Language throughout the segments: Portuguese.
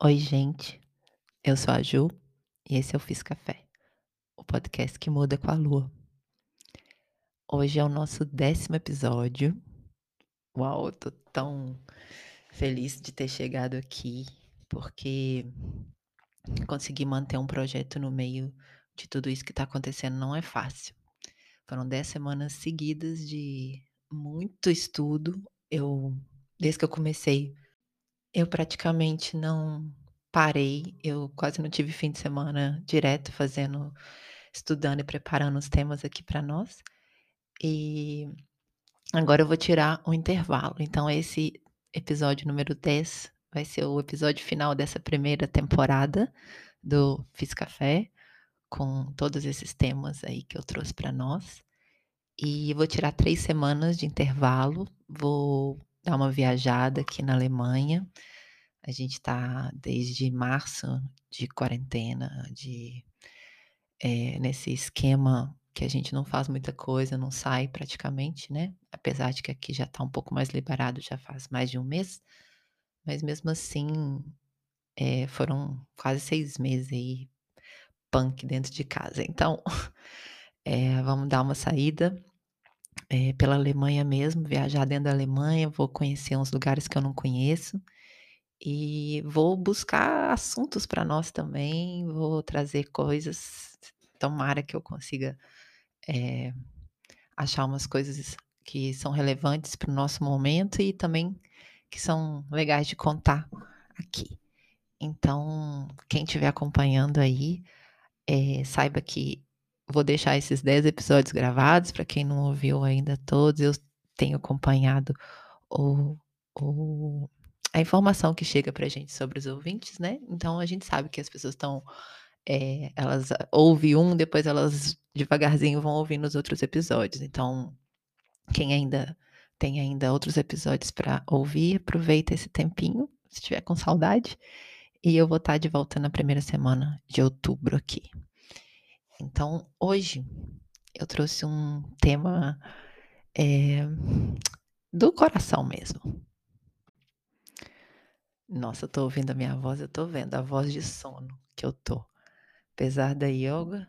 Oi, gente. Eu sou a Ju e esse é o Fiz Café, o podcast que muda com a lua. Hoje é o nosso décimo episódio. Uau, tô tão feliz de ter chegado aqui, porque conseguir manter um projeto no meio de tudo isso que tá acontecendo não é fácil. Foram dez semanas seguidas de muito estudo. Eu, desde que eu comecei, eu praticamente não parei. Eu quase não tive fim de semana direto fazendo, estudando e preparando os temas aqui para nós. E agora eu vou tirar um intervalo. Então, esse episódio número 10 vai ser o episódio final dessa primeira temporada do Fiz Café, com todos esses temas aí que eu trouxe para nós. E vou tirar três semanas de intervalo, vou dar uma viajada aqui na Alemanha. A gente está desde março de quarentena, de é, nesse esquema que a gente não faz muita coisa, não sai praticamente, né? Apesar de que aqui já está um pouco mais liberado, já faz mais de um mês, mas mesmo assim é, foram quase seis meses aí punk dentro de casa. Então, é, vamos dar uma saída é, pela Alemanha mesmo, viajar dentro da Alemanha, vou conhecer uns lugares que eu não conheço e vou buscar assuntos para nós também, vou trazer coisas, tomara que eu consiga é, achar umas coisas que são relevantes para o nosso momento e também que são legais de contar aqui. Então, quem estiver acompanhando aí, é, saiba que vou deixar esses 10 episódios gravados, para quem não ouviu ainda todos, eu tenho acompanhado o, o, a informação que chega para a gente sobre os ouvintes, né? Então a gente sabe que as pessoas estão, é, elas ouvem um, depois elas devagarzinho vão ouvindo os outros episódios. Então, quem ainda tem ainda outros episódios para ouvir, aproveita esse tempinho, se tiver com saudade. E eu vou estar tá de volta na primeira semana de outubro aqui. Então, hoje eu trouxe um tema é, do coração mesmo. Nossa, eu tô ouvindo a minha voz, eu tô vendo a voz de sono que eu tô. Apesar da yoga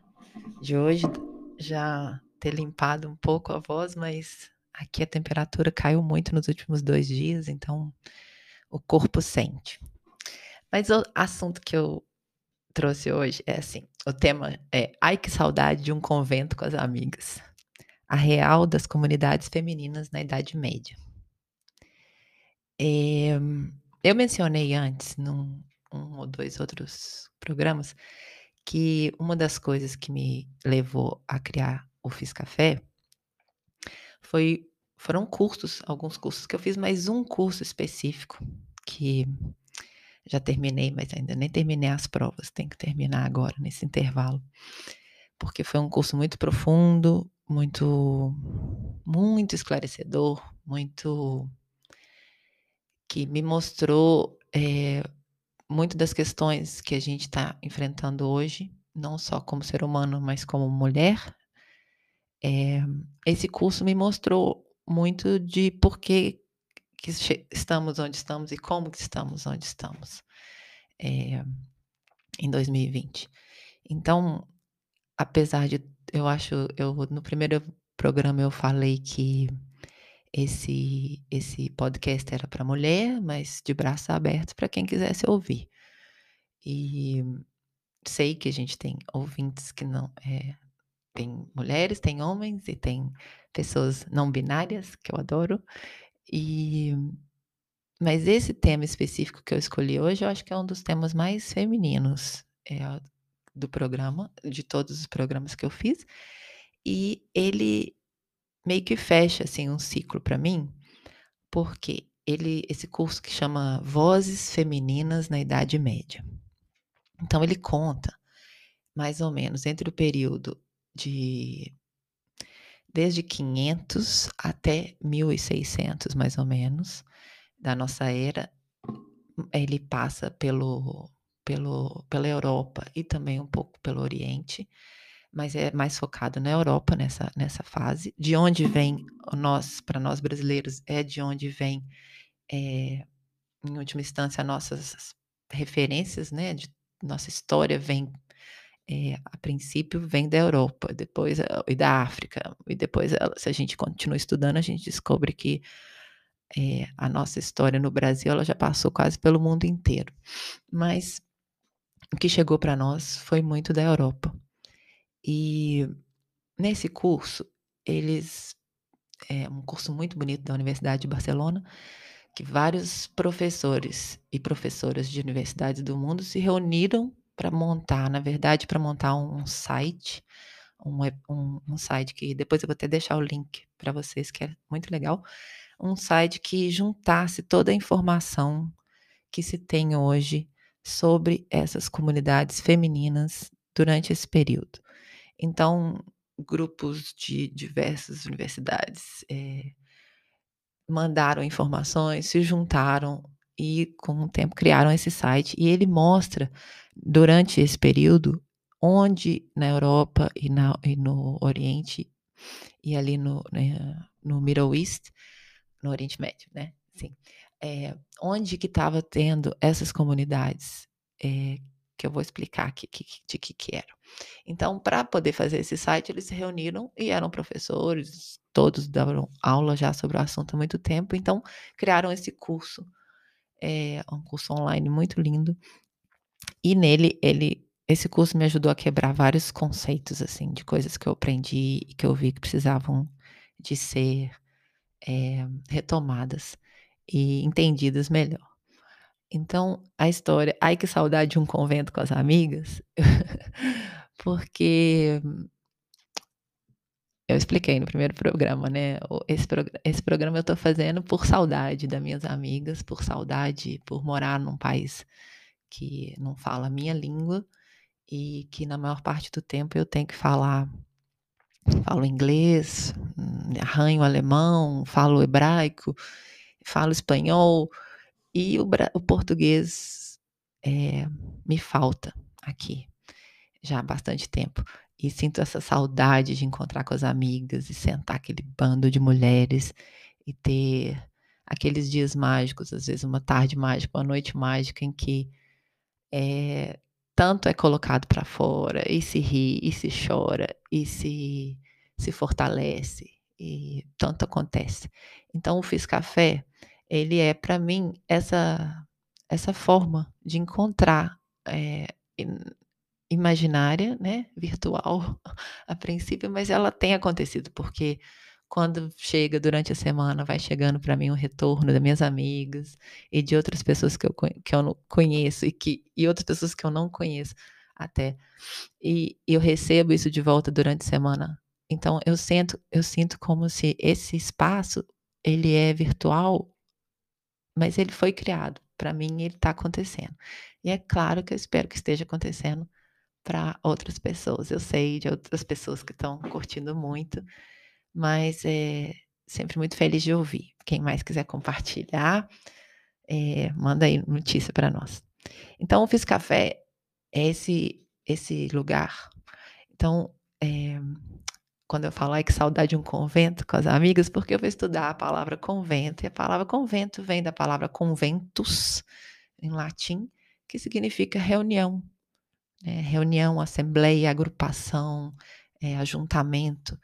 de hoje já ter limpado um pouco a voz, mas aqui a temperatura caiu muito nos últimos dois dias, então o corpo sente. Mas o assunto que eu trouxe hoje é assim: o tema é Ai que saudade de um convento com as amigas. A real das comunidades femininas na Idade Média. É, eu mencionei antes, num um ou dois outros programas, que uma das coisas que me levou a criar o Fiz Café foi, foram cursos, alguns cursos que eu fiz, mas um curso específico que já terminei, mas ainda nem terminei as provas, tenho que terminar agora, nesse intervalo. Porque foi um curso muito profundo, muito, muito esclarecedor, muito. que me mostrou é, muito das questões que a gente está enfrentando hoje, não só como ser humano, mas como mulher. É, esse curso me mostrou muito de por que que estamos onde estamos e como que estamos onde estamos é, em 2020. Então, apesar de eu acho, eu no primeiro programa eu falei que esse esse podcast era para mulher, mas de braços abertos para quem quisesse ouvir. E sei que a gente tem ouvintes que não é, tem mulheres, tem homens e tem pessoas não binárias que eu adoro. E mas esse tema específico que eu escolhi hoje, eu acho que é um dos temas mais femininos é, do programa, de todos os programas que eu fiz. E ele meio que fecha assim um ciclo para mim, porque ele esse curso que chama Vozes Femininas na Idade Média. Então ele conta mais ou menos entre o período de desde 500 até 1600, mais ou menos, da nossa era, ele passa pelo, pelo, pela Europa e também um pouco pelo Oriente, mas é mais focado na Europa nessa, nessa fase. De onde vem nós, para nós brasileiros, é de onde vem, é, em última instância, nossas referências, né, de nossa história vem, eh, a princípio vem da Europa, depois e da África, e depois se a gente continua estudando, a gente descobre que, eh, a nossa história no Brasil, ela já passou quase pelo mundo inteiro. Mas o que chegou para nós foi muito da Europa. E nesse curso, eles é um curso muito bonito da Universidade de Barcelona, que vários professores e professoras de universidades do mundo se reuniram para montar, na verdade, para montar um site, um, um, um, site que depois eu vou até deixar o link para vocês, que é muito legal, um site que juntasse toda a informação que se tem hoje sobre essas comunidades femininas durante esse período. Então, grupos de diversas universidades é, mandaram informações, se juntaram e, com o tempo, criaram esse site. E ele mostra, durante esse período, onde na Europa e, na, e no Oriente e ali no, né, no Middle East, no Oriente Médio, né? Sim. É, onde que estava tendo essas comunidades é, que eu vou explicar aqui que, de que que eram. Então, para poder fazer esse site, eles se reuniram e eram professores, todos davam aula já sobre o assunto há muito tempo, então criaram esse curso, é um curso online muito lindo. E nele, ele, esse curso me ajudou a quebrar vários conceitos assim de coisas que eu aprendi e que eu vi que precisavam de ser é, retomadas e entendidas melhor. Então, a história, ai que saudade de um convento com as amigas, porque eu expliquei no primeiro programa, né? Esse, esse programa eu estou fazendo por saudade das minhas amigas, por saudade, por morar num país que não fala a minha língua e que na maior parte do tempo eu tenho que falar falo inglês, arranho alemão, falo hebraico, falo espanhol, e o, o português é, me falta aqui já há bastante tempo. E sinto essa saudade de encontrar com as amigas e sentar aquele bando de mulheres e ter aqueles dias mágicos, às vezes uma tarde mágica, uma noite mágica em que é, tanto é colocado para fora e se ri, e se chora, e se, se fortalece, e tanto acontece. Então, o Fiz Café ele é para mim essa essa forma de encontrar é, imaginária, né, virtual a princípio, mas ela tem acontecido porque quando chega durante a semana, vai chegando para mim um retorno das minhas amigas e de outras pessoas que eu, que eu conheço e, que, e outras pessoas que eu não conheço até. E eu recebo isso de volta durante a semana. Então eu sinto, eu sinto como se esse espaço ele é virtual mas ele foi criado. Para mim, ele está acontecendo. E é claro que eu espero que esteja acontecendo para outras pessoas. Eu sei de outras pessoas que estão curtindo muito, mas é sempre muito feliz de ouvir. Quem mais quiser compartilhar, é, manda aí notícia para nós. Então, o Fiz Café é esse, esse lugar. Então, é, quando eu falo, ai que saudade de um convento com as amigas, porque eu vou estudar a palavra convento, e a palavra convento vem da palavra conventus, em latim, que significa reunião. Né? Reunião, assembleia, agrupação, é, ajuntamento.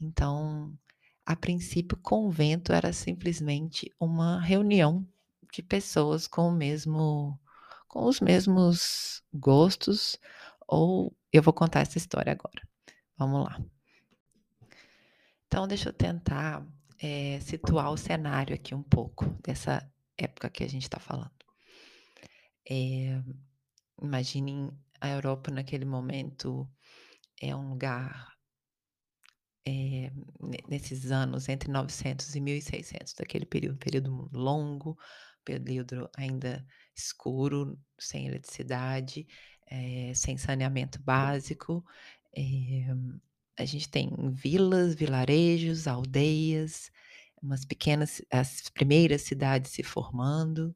Então, a princípio, convento era simplesmente uma reunião de pessoas com o mesmo com os mesmos gostos, ou eu vou contar essa história agora. Vamos lá. Então, deixa eu tentar é, situar o cenário aqui um pouco dessa época que a gente está falando. É, imaginem a Europa naquele momento é um lugar é, nesses anos entre 900 e 1600 daquele período, período longo, período ainda escuro, sem eletricidade, é, sem saneamento básico, é, a gente tem vilas, vilarejos, aldeias, umas pequenas, as primeiras cidades se formando,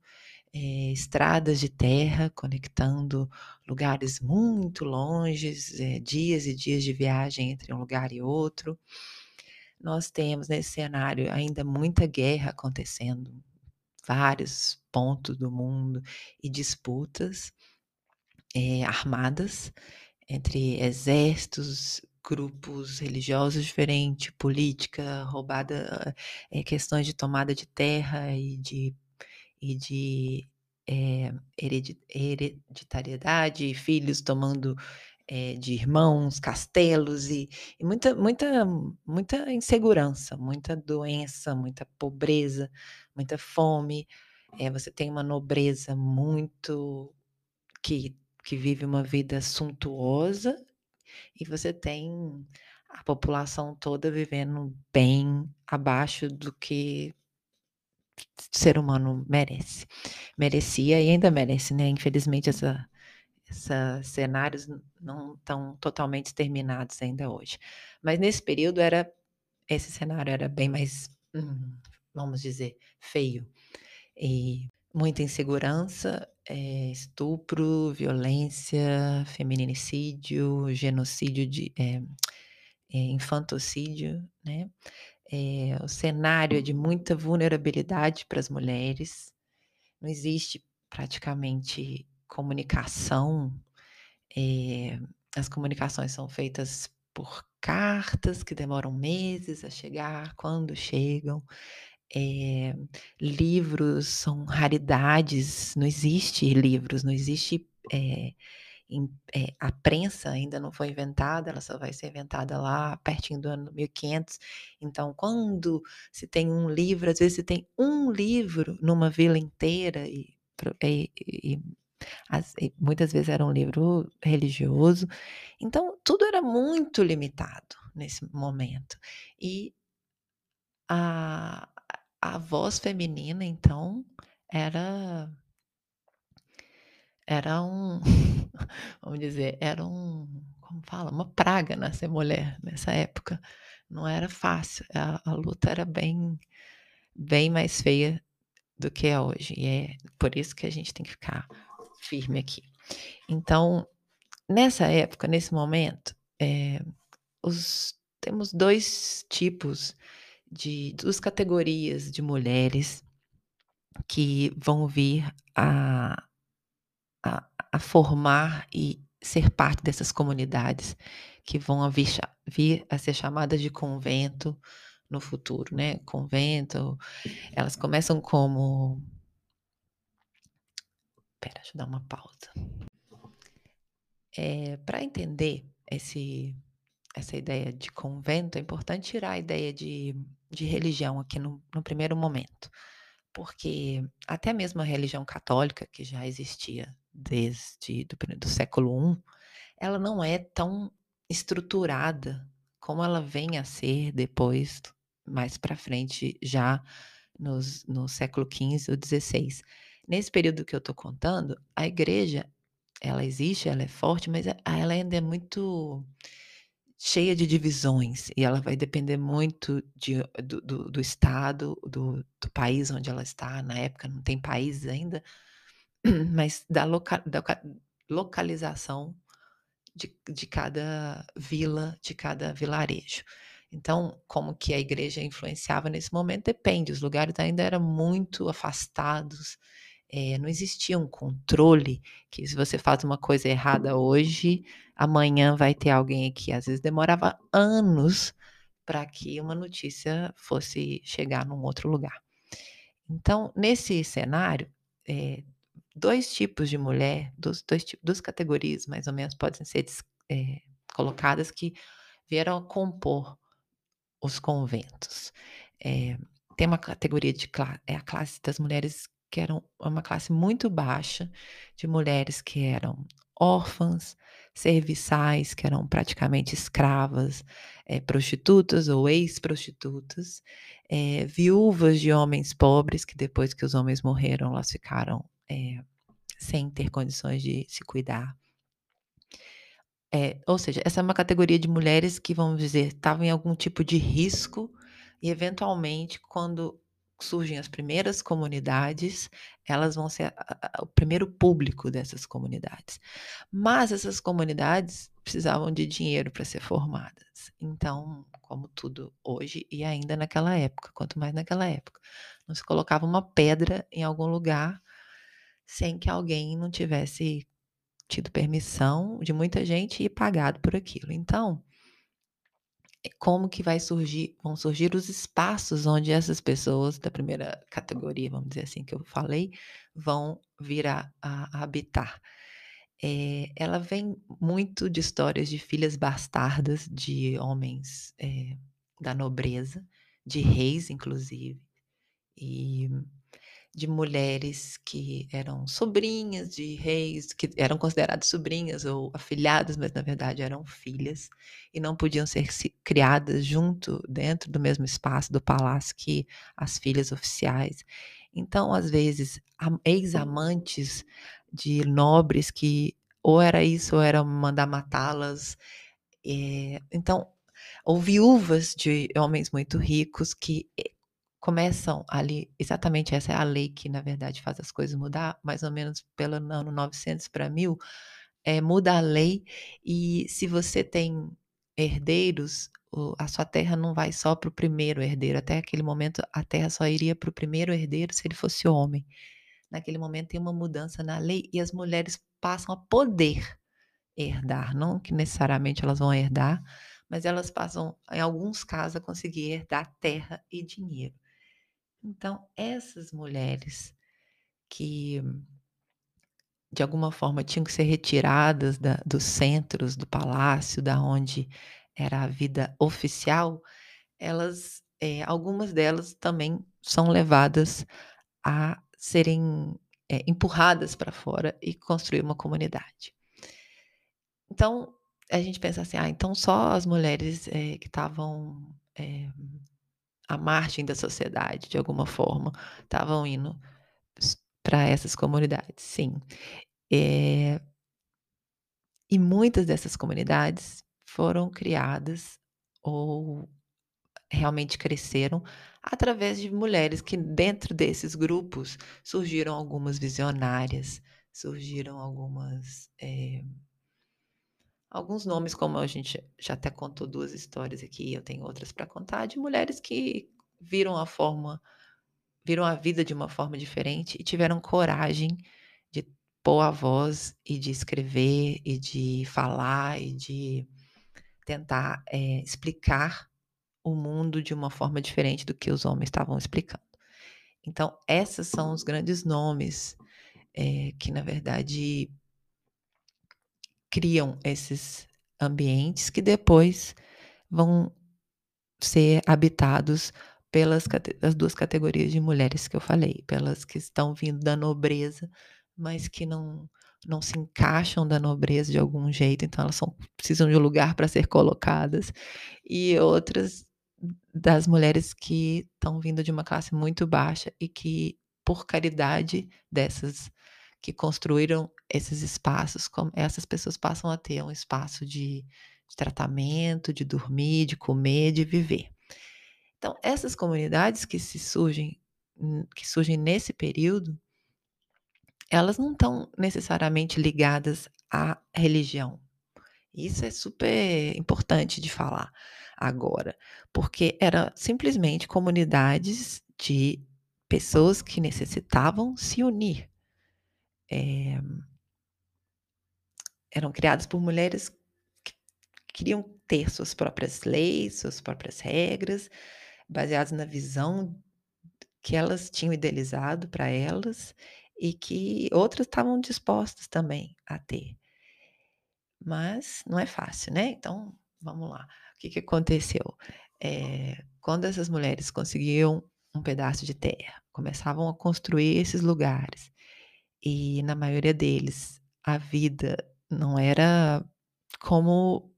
é, estradas de terra conectando lugares muito longes, é, dias e dias de viagem entre um lugar e outro. Nós temos nesse cenário ainda muita guerra acontecendo, vários pontos do mundo e disputas eh, armadas entre exércitos, grupos religiosos diferentes, política, roubada, eh, questões de tomada de terra e de, e de eh, hereditariedade, filhos tomando eh, de irmãos, castelos e, e, muita, muita, muita insegurança, muita doença, muita pobreza, muita fome. É, você tem uma nobreza muito que, que vive uma vida suntuosa e você tem a população toda vivendo bem abaixo do que ser humano merece. Merecia e ainda merece, né? Infelizmente, essa, esses cenários não estão totalmente terminados ainda hoje. Mas nesse período era esse cenário era bem mais, hum, vamos dizer, feio. E muita insegurança, é, estupro, violência, feminicídio, genocídio, de, é, é, infantocídio, né? O cenário é de muita vulnerabilidade para as mulheres. Não existe praticamente comunicação, eh, as comunicações são feitas por cartas que demoram meses a chegar, quando chegam. Eh, livros são raridades, não existe livros, não existe eh, em, eh, a prensa ainda não foi inventada, ela só vai ser inventada lá pertinho do ano 1500. Então, quando se tem um livro, às vezes se tem um livro numa vila inteira e, e, e as, muitas vezes era um livro religioso. Então, tudo era muito limitado nesse momento. E a, a voz feminina, então, era era um, vamos dizer, era um, como fala, uma praga nascer mulher nessa época. Não era fácil, a, a luta era bem, bem mais feia do que é hoje. E é por isso que a gente tem que ficar firme aqui. Então, nessa época, nesse momento, é, os, temos dois tipos de duas categorias de mulheres que vão vir a, a, a formar e ser parte dessas comunidades que vão vir, vir a ser chamadas de convento no futuro, né? Convento, elas começam como Espera, deixa eu dar uma pausa. É, Para entender esse, essa ideia de convento, é importante tirar a ideia de, de religião aqui no, no primeiro momento. Porque até mesmo a religião católica, que já existia desde do, do século I, ela não é tão estruturada como ela vem a ser depois, mais para frente, já nos, no século XV ou XVI. Nesse período que eu estou contando, a igreja, ela existe, ela é forte, mas ela ainda é muito cheia de divisões e ela vai depender muito de, do, do, do, estado, do, do, país onde ela está. Na época não tem países ainda, mas da, loca, da localização de, de cada vila, de cada vilarejo. Então, como que a igreja influenciava nesse momento depende. Os lugares ainda eram muito afastados é, não existia um controle que se você faz uma coisa errada hoje, amanhã vai ter alguém aqui. Às vezes demorava anos para que uma notícia fosse chegar num outro lugar. Então, nesse cenário, é, dois tipos de mulher, dois, dois, duas categorias mais ou menos podem ser é, colocadas que vieram a compor os conventos. É, tem uma categoria de é a classe das mulheres que eram uma classe muito baixa de mulheres que eram órfãs, serviçais, que eram praticamente escravas, é, prostitutas ou ex-prostitutas, é, viúvas de homens pobres, que depois que os homens morreram, elas ficaram é, sem ter condições de se cuidar. ou seja, essa é uma categoria de mulheres que, vamos dizer, estavam em algum tipo de risco e, eventualmente, quando surgem as primeiras comunidades, elas vão ser a, a, o primeiro público dessas comunidades. Mas essas comunidades precisavam de dinheiro para ser formadas. Então, como tudo hoje e ainda naquela época, quanto mais naquela época, não se colocava uma pedra em algum lugar sem que alguém não tivesse tido permissão de muita gente e pagado por aquilo. Então, é como que vai surgir, vão surgir os espaços onde essas pessoas da primeira categoria, vamos dizer assim, que eu falei, vão vir a, a, a habitar. É, ela vem muito de histórias de filhas bastardas de homens é, da nobreza, de reis, inclusive, e de mulheres que eram sobrinhas de reis, que eram consideradas sobrinhas ou afilhadas, mas na verdade eram filhas e não podiam ser criadas junto, dentro do mesmo espaço do palácio que as filhas oficiais. Então, às vezes, ex-amantes de nobres que ou era isso ou era mandar matá-las. É, então, ou viúvas de homens muito ricos que eh, começam ali, exatamente essa é a lei que, na verdade, faz as coisas mudar, mais ou menos pelo ano 900 para 1000, é, muda a lei e se você tem herdeiros, a sua terra não vai só para o primeiro herdeiro. Até aquele momento, a terra só iria para o primeiro herdeiro se ele fosse homem. Naquele momento tem uma mudança na lei e as mulheres passam a poder herdar. Não que necessariamente elas vão herdar, mas elas passam, em alguns casos, a conseguir herdar terra e dinheiro. Então, essas mulheres que de alguma forma tinham que ser retiradas da, dos centros do palácio, da onde era a vida oficial, elas, é, algumas delas também são levadas a serem é, empurradas para fora e construir uma comunidade. Então, a gente pensa assim, ah, então só as mulheres é, que estavam à margem da sociedade, de alguma forma, estavam indo para essas comunidades, sim. É, e muitas dessas comunidades foram criadas ou realmente cresceram através de mulheres que dentro desses grupos surgiram algumas visionárias, surgiram algumas é, alguns nomes, como a gente já até contou duas histórias aqui, eu tenho outras para contar, de mulheres que viram a forma, viram a vida de uma forma diferente e tiveram coragem de pôr a voz e de escrever e de falar e de tentar é, explicar o mundo de uma forma diferente do que os homens estavam explicando. Então, esses são os grandes nomes é, que, na verdade, criam esses ambientes que depois vão ser habitados pelas as duas categorias de mulheres que eu falei, pelas que estão vindo da nobreza, mas que não não se encaixam da nobreza de algum jeito, então elas são, precisam de um lugar para ser colocadas, e outras das mulheres que estão vindo de uma classe muito baixa e que, por caridade dessas que construíram esses espaços, como essas pessoas passam a ter um espaço de, de tratamento, de dormir, de comer, de viver. Então, essas comunidades que se surgem, que surgem nesse período, elas não estão necessariamente ligadas à religião. Isso é super importante de falar agora, porque era simplesmente comunidades de pessoas que necessitavam se unir é, eram criadas por mulheres que queriam ter suas próprias leis, suas próprias regras, baseadas na visão que elas tinham idealizado para elas e que outras estavam dispostas também a ter. Mas não é fácil, né? Então, vamos lá. O que, que aconteceu? É, quando essas mulheres conseguiam um pedaço de terra, começavam a construir esses lugares, e na maioria deles, a vida não era como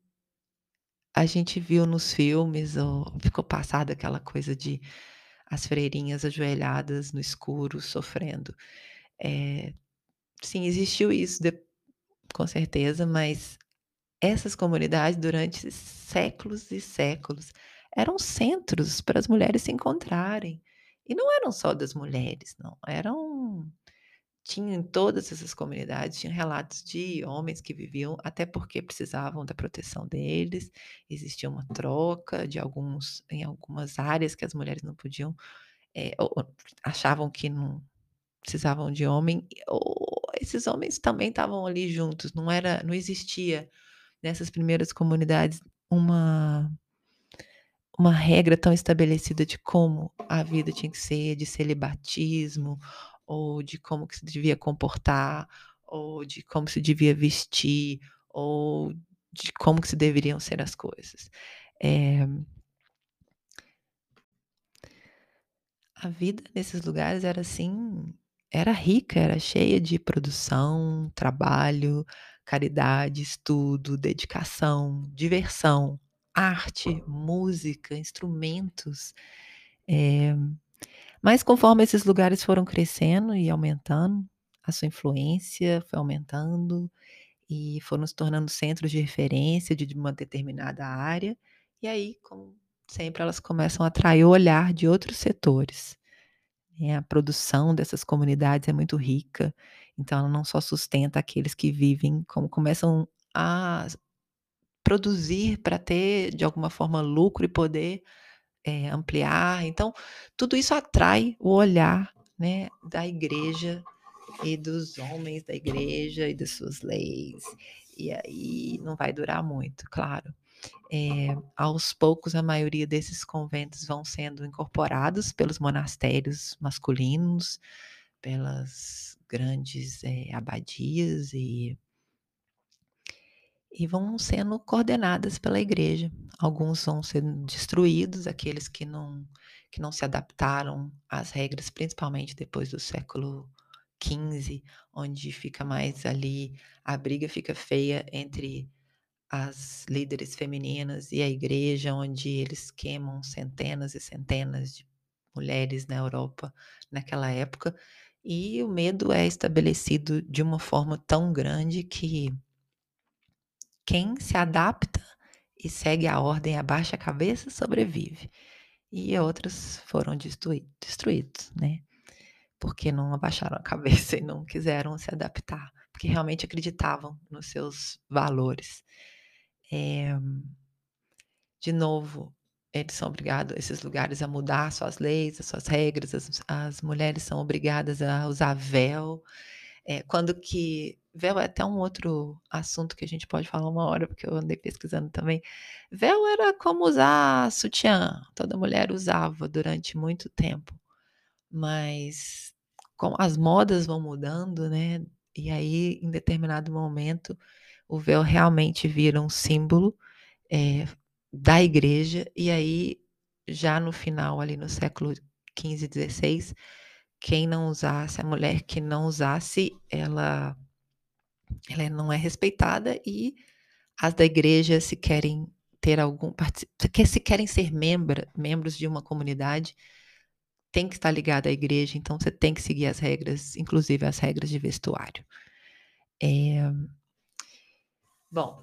a gente viu nos filmes, ou ficou passada aquela coisa de as freirinhas ajoelhadas no escuro, sofrendo. É, sim, existiu isso, de, com certeza, mas essas comunidades, durante séculos e séculos, eram centros para as mulheres se encontrarem E não eram só das mulheres, não, eram tinha em todas essas comunidades, tinha relatos de homens que viviam até porque precisavam da proteção deles, existia uma troca de alguns em algumas áreas que as mulheres não podiam, ou achavam que não precisavam de homem, ou esses homens também estavam ali juntos, não era não existia nessas primeiras comunidades uma uma regra tão estabelecida de como a vida tinha que ser, de celibatismo, ou de como que se devia comportar, ou de como se devia vestir, ou de como que se deveriam ser as coisas. Eh a vida nesses lugares era assim, era rica, era cheia de produção, trabalho, caridade, estudo, dedicação, diversão, arte, música, instrumentos. Eh, mas conforme esses lugares foram crescendo e aumentando, a sua influência foi aumentando e foram se tornando centros de referência de uma determinada área, e aí, como sempre, elas começam a atrair o olhar de outros setores. E a produção dessas comunidades é muito rica, então ela não só sustenta aqueles que vivem, como começam a produzir para ter, de alguma forma, lucro e poder, eh, ampliar. Então, tudo isso atrai o olhar, né, da igreja e dos homens da igreja e das suas leis, e aí não vai durar muito, claro. Eh, aos poucos, a maioria desses conventos vão sendo incorporados pelos monastérios masculinos, pelas grandes, eh, abadias e e vão sendo coordenadas pela igreja. Alguns vão sendo destruídos, aqueles que não que não se adaptaram às regras, principalmente depois do século XV, onde fica mais ali a briga fica feia entre as líderes femininas e a igreja, onde eles queimam centenas e centenas de mulheres na Europa naquela época, e o medo é estabelecido de uma forma tão grande que quem se adapta e segue a ordem, abaixa a cabeça, sobrevive. E outros foram destrui destruídos, né, porque não abaixaram a cabeça e não quiseram se adaptar, porque realmente acreditavam nos seus valores. Eh de novo, eles são obrigado esses lugares a mudar suas leis, as suas regras, as as mulheres são obrigadas a usar véu, eh, quando que véu é até um outro assunto que a gente pode falar uma hora, porque eu andei pesquisando também. Véu era como usar sutiã, toda mulher usava durante muito tempo, mas com as modas vão mudando, né, e aí em determinado momento, o véu realmente vira um símbolo, eh, da igreja, e aí já no final ali no século XV, XVI, quem não usasse a mulher que não usasse, ela ela não é respeitada e as da igreja se querem ter algum que se querem ser membra membros de uma comunidade, tem que estar ligada à igreja, então você tem que seguir as regras, inclusive as regras de vestuário. Eh bom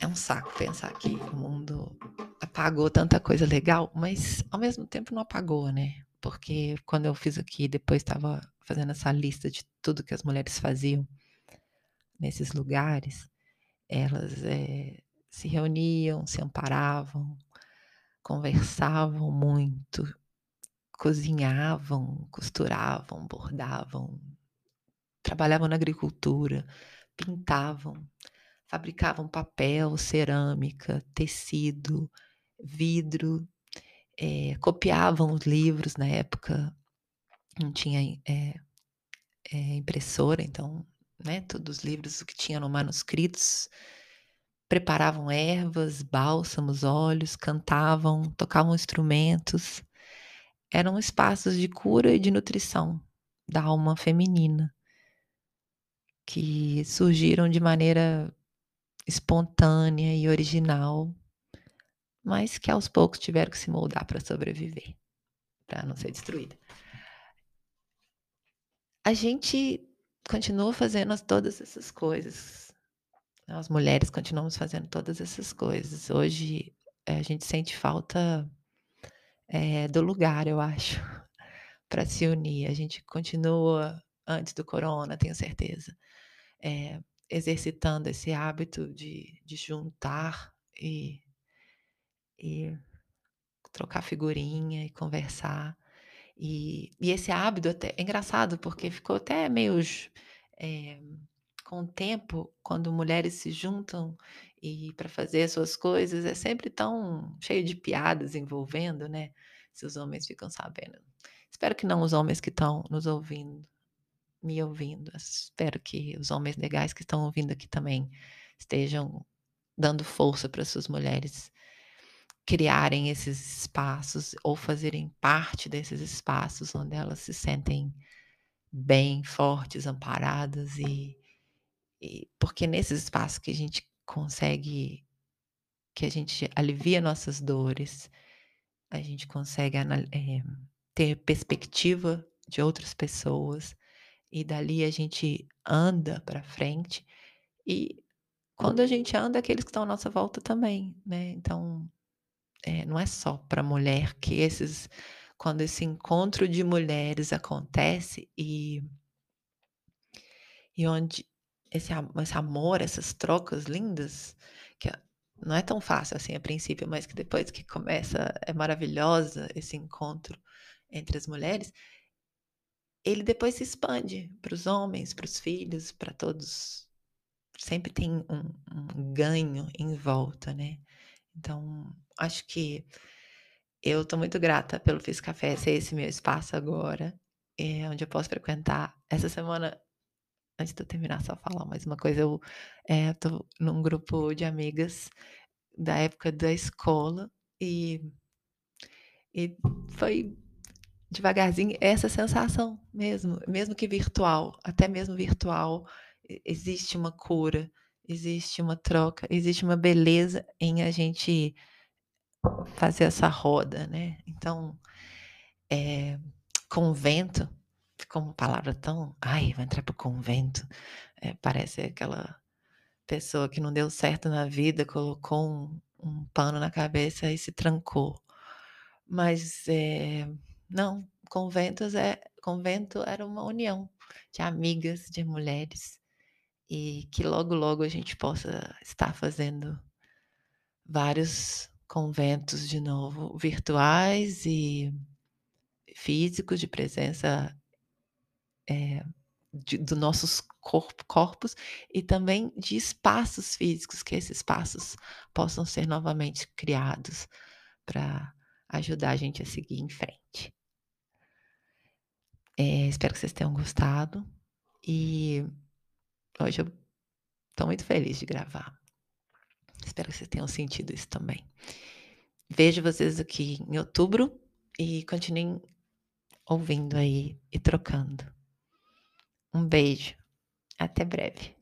é um saco pensar que o mundo apagou tanta coisa legal, mas ao mesmo tempo não apagou, né, porque quando eu fiz aqui, depois estava fazendo essa lista de tudo que as mulheres faziam nesses lugares, elas, eh, se reuniam, se amparavam, conversavam muito, cozinhavam, costuravam, bordavam, trabalhavam na agricultura, pintavam, fabricavam papel, cerâmica, tecido, vidro, eh, copiavam os livros na época, não tinha, eh eh, impressora, então, né, todos os livros o que tinha manuscritos, preparavam ervas, bálsamos, óleos, cantavam, tocavam instrumentos, eram espaços de cura e de nutrição da alma feminina que surgiram de maneira espontânea e original, mas que aos poucos tiveram que se moldar para sobreviver, para não ser destruída. A gente continua fazendo todas essas coisas, nós mulheres continuamos fazendo todas essas coisas. Hoje, eh, a gente sente falta, eh, do lugar, eu acho, para se unir. A gente continua antes do corona, tenho certeza, eh, exercitando esse hábito de de juntar e e trocar figurinha e conversar. E e esse hábito até é engraçado, porque ficou até meio eh, com o tempo, quando mulheres se juntam e para fazer as suas coisas, é sempre tão cheio de piadas envolvendo, né, se os homens ficam sabendo. Espero que não os homens que estão nos ouvindo me ouvindo. Espero que os homens legais que estão ouvindo aqui também estejam dando força para suas mulheres criarem esses espaços ou fazerem parte desses espaços onde elas se sentem bem, fortes, amparadas e e porque nesses espaços que a gente consegue que a gente alivia nossas dores, a gente consegue eh, ter perspectiva de outras pessoas e dali a gente anda para frente e quando a gente anda, aqueles que estão à nossa volta também, né. Então, eh, não é só para mulher que esses quando esse encontro de mulheres acontece e e onde esse esse amor, essas trocas lindas, que não é tão fácil assim a princípio, mas que depois que começa é maravilhosa esse encontro entre as mulheres ele depois se expande para os homens, para os filhos, para todos. Sempre tem um um ganho em volta, né. Então, acho que eu estou muito grata pelo Fiz Café ser esse meu espaço agora, eh, onde eu posso frequentar. Essa semana, antes de eu terminar, só falar mais uma coisa, eu, tô num grupo de amigas da época da escola e e foi devagarzinho essa sensação mesmo, mesmo que virtual, até mesmo virtual, existe uma cura, existe uma troca, existe uma beleza em a gente fazer essa roda, né. Então, eh, convento ficou uma palavra tão ai, vou entrar para o convento, eh, parece aquela pessoa que não deu certo na vida, colocou um um pano na cabeça e se trancou. Mas, eh, não, conventos é convento era uma união de amigas, de mulheres, e que logo, logo a gente possa estar fazendo vários conventos de novo, virtuais e físicos, de presença eh, de do nossos corpo corpos e também de espaços físicos, que esses espaços possam ser novamente criados para ajudar a gente a seguir em frente. Eh, espero que vocês tenham gostado e hoje eu tô muito feliz de gravar. Espero que vocês tenham sentido isso também. Vejo vocês aqui em outubro e continuem ouvindo aí e trocando. Um beijo, até breve.